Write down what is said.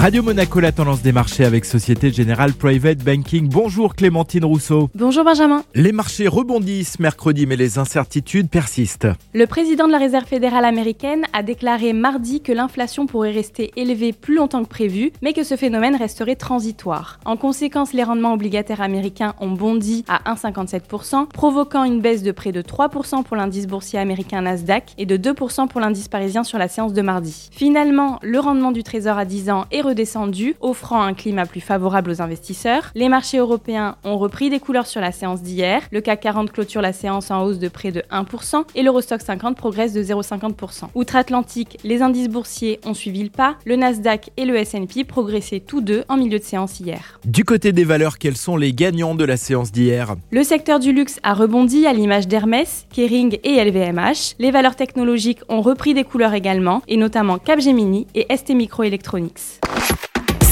Radio Monaco, la tendance des marchés avec Société Générale Private Banking. Bonjour Clémentine Rousseau. Bonjour Benjamin. Les marchés rebondissent mercredi, mais les incertitudes persistent. Le président de la Réserve fédérale américaine a déclaré mardi que l'inflation pourrait rester élevée plus longtemps que prévu, mais que ce phénomène resterait transitoire. En conséquence, les rendements obligataires américains ont bondi à 1,57%, provoquant une baisse de près de 3% pour l'indice boursier américain Nasdaq et de 2% pour l'indice parisien sur la séance de mardi. Finalement, le rendement du trésor à 10 ans est redescendu, offrant un climat plus favorable aux investisseurs. Les marchés européens ont repris des couleurs sur la séance d'hier. Le CAC 40 clôture la séance en hausse de près de 1% et l'Eurostock 50 progresse de 0,50%. Outre-Atlantique, les indices boursiers ont suivi le pas. Le Nasdaq et le S&P progressaient tous deux en milieu de séance hier. Du côté des valeurs, quels sont les gagnants de la séance d'hier? Le secteur du luxe a rebondi à l'image d'Hermès, Kering et LVMH. Les valeurs technologiques ont repris des couleurs également, et notamment Capgemini et ST Microelectronics.